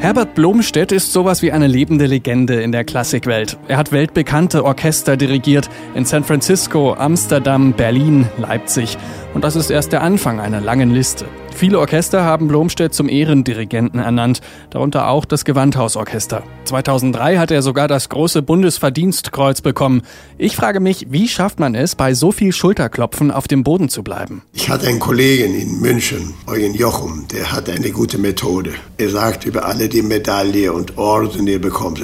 Herbert Blomstedt ist sowas wie eine lebende Legende in der Klassikwelt. Er hat weltbekannte Orchester dirigiert in San Francisco, Amsterdam, Berlin, Leipzig. Und das ist erst der Anfang einer langen Liste. Viele Orchester haben Blomstedt zum Ehrendirigenten ernannt, darunter auch das Gewandhausorchester. 2003 hat er sogar das große Bundesverdienstkreuz bekommen. Ich frage mich, wie schafft man es, bei so viel Schulterklopfen auf dem Boden zu bleiben? Ich hatte einen Kollegen in München, Eugen Jochum, der hat eine gute Methode. Er sagt über alle die Medaille und Orden, die er bekommt,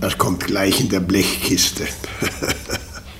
das kommt gleich in der Blechkiste.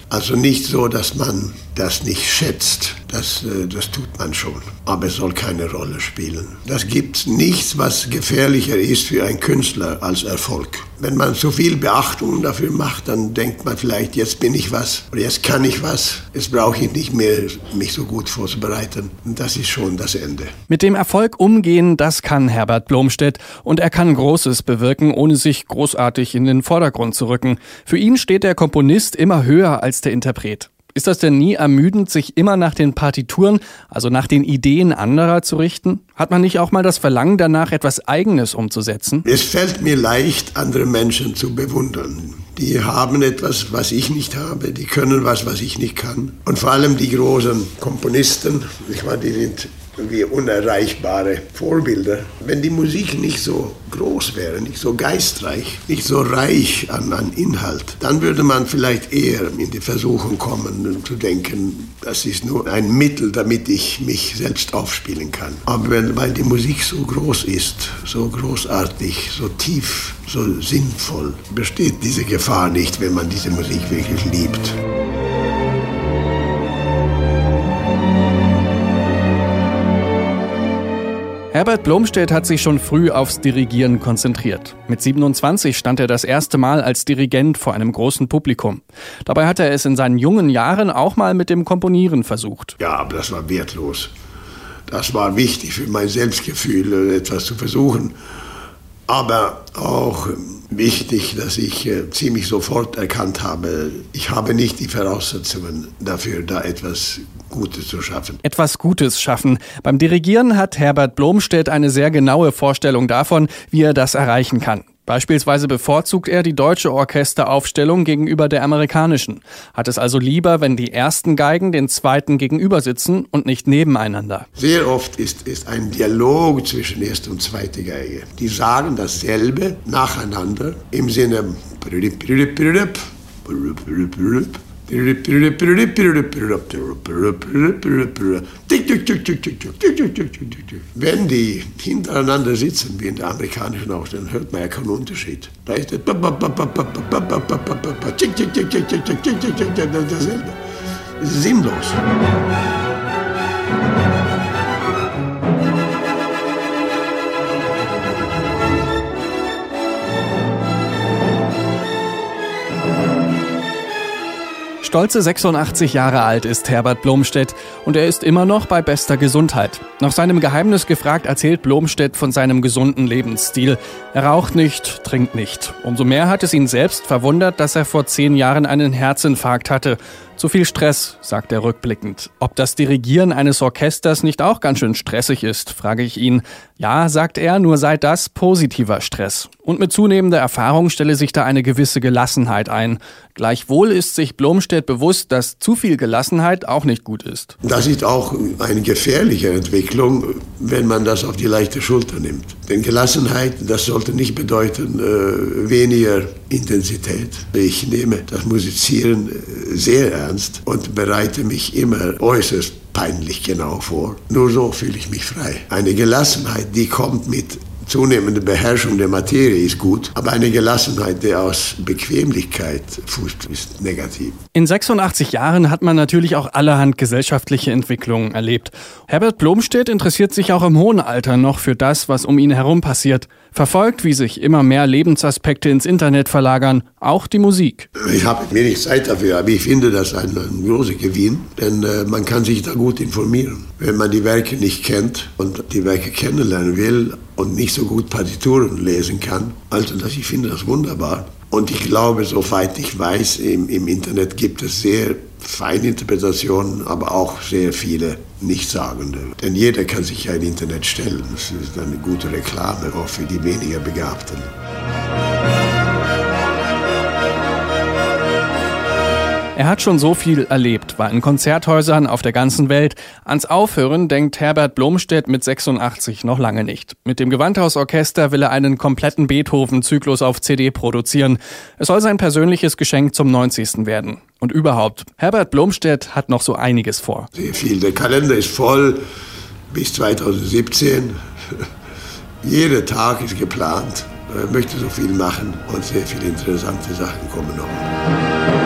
Also nicht so, dass man das nicht schätzt. Das, äh, das tut man schon. Aber es soll keine Rolle spielen. Das gibt nichts, was gefährlicher ist für einen Künstler als Erfolg. Wenn man so viel Beachtung dafür macht, dann denkt man vielleicht, jetzt bin ich was oder jetzt kann ich was. Jetzt brauche ich nicht mehr, mich so gut vorzubereiten. Und das ist schon das Ende. Mit dem Erfolg umgehen, das kann Herbert Blomstedt. Und er kann Großes bewirken, ohne sich großartig in den Vordergrund zu rücken. Für ihn steht der Komponist immer höher als der Interpret. Ist das denn nie ermüdend, sich immer nach den Partituren, also nach den Ideen anderer zu richten? Hat man nicht auch mal das Verlangen danach, etwas Eigenes umzusetzen? Es fällt mir leicht, andere Menschen zu bewundern. Die haben etwas, was ich nicht habe. Die können was, was ich nicht kann. Und vor allem die großen Komponisten, ich meine, die sind wie unerreichbare Vorbilder. Wenn die Musik nicht so groß wäre, nicht so geistreich, nicht so reich an, an Inhalt, dann würde man vielleicht eher in die Versuchung kommen zu denken, das ist nur ein Mittel, damit ich mich selbst aufspielen kann. Aber wenn, weil die Musik so groß ist, so großartig, so tief, so sinnvoll, besteht diese Gefahr nicht, wenn man diese Musik wirklich liebt. Herbert Blomstedt hat sich schon früh aufs Dirigieren konzentriert. Mit 27 stand er das erste Mal als Dirigent vor einem großen Publikum. Dabei hat er es in seinen jungen Jahren auch mal mit dem Komponieren versucht. Ja, aber das war wertlos. Das war wichtig für mein Selbstgefühl, etwas zu versuchen. Aber auch wichtig, dass ich äh, ziemlich sofort erkannt habe, ich habe nicht die Voraussetzungen dafür, da etwas Gutes zu schaffen. Etwas Gutes schaffen. Beim Dirigieren hat Herbert Blomstedt eine sehr genaue Vorstellung davon, wie er das erreichen kann. Beispielsweise bevorzugt er die deutsche Orchesteraufstellung gegenüber der amerikanischen, hat es also lieber, wenn die ersten Geigen den zweiten gegenüber sitzen und nicht nebeneinander. Sehr oft ist, ist ein Dialog zwischen erster und zweiter Geige. Die sagen dasselbe nacheinander im Sinne wenn die hintereinander sitzen, wie in der amerikanischen auch, dann hört man ja keinen Unterschied. Da ist das dasselbe. Sinnlos. Stolze 86 Jahre alt ist Herbert Blomstedt und er ist immer noch bei bester Gesundheit. Nach seinem Geheimnis gefragt erzählt Blomstedt von seinem gesunden Lebensstil. Er raucht nicht, trinkt nicht. Umso mehr hat es ihn selbst verwundert, dass er vor zehn Jahren einen Herzinfarkt hatte. Zu viel Stress, sagt er rückblickend. Ob das Dirigieren eines Orchesters nicht auch ganz schön stressig ist, frage ich ihn. Ja, sagt er, nur sei das positiver Stress. Und mit zunehmender Erfahrung stelle sich da eine gewisse Gelassenheit ein. Gleichwohl ist sich Blomstedt bewusst, dass zu viel Gelassenheit auch nicht gut ist. Das ist auch eine gefährliche Entwicklung, wenn man das auf die leichte Schulter nimmt. Denn Gelassenheit, das sollte nicht bedeuten äh, weniger Intensität. Ich nehme das Musizieren äh, sehr ernst und bereite mich immer äußerst peinlich genau vor. Nur so fühle ich mich frei. Eine Gelassenheit, die kommt mit zunehmende Beherrschung der Materie ist gut, aber eine Gelassenheit, die aus Bequemlichkeit fußt, ist negativ. In 86 Jahren hat man natürlich auch allerhand gesellschaftliche Entwicklungen erlebt. Herbert Blomstedt interessiert sich auch im hohen Alter noch für das, was um ihn herum passiert verfolgt, wie sich immer mehr Lebensaspekte ins Internet verlagern, auch die Musik. Ich habe wenig Zeit dafür, aber ich finde das ein, ein großer Gewinn, denn äh, man kann sich da gut informieren. Wenn man die Werke nicht kennt und die Werke kennenlernen will und nicht so gut Partituren lesen kann, also das, ich finde das wunderbar. Und ich glaube, soweit ich weiß, im, im Internet gibt es sehr feine Interpretationen, aber auch sehr viele Nichtssagende. Denn jeder kann sich ja im Internet stellen. Das ist eine gute Reklame auch für die weniger Begabten. Er hat schon so viel erlebt, war in Konzerthäusern auf der ganzen Welt. Ans Aufhören denkt Herbert Blomstedt mit 86 noch lange nicht. Mit dem Gewandhausorchester will er einen kompletten Beethoven-Zyklus auf CD produzieren. Es soll sein persönliches Geschenk zum 90. werden. Und überhaupt, Herbert Blomstedt hat noch so einiges vor. Sehr viel. Der Kalender ist voll bis 2017. Jeder Tag ist geplant. Er möchte so viel machen und sehr viele interessante Sachen kommen noch.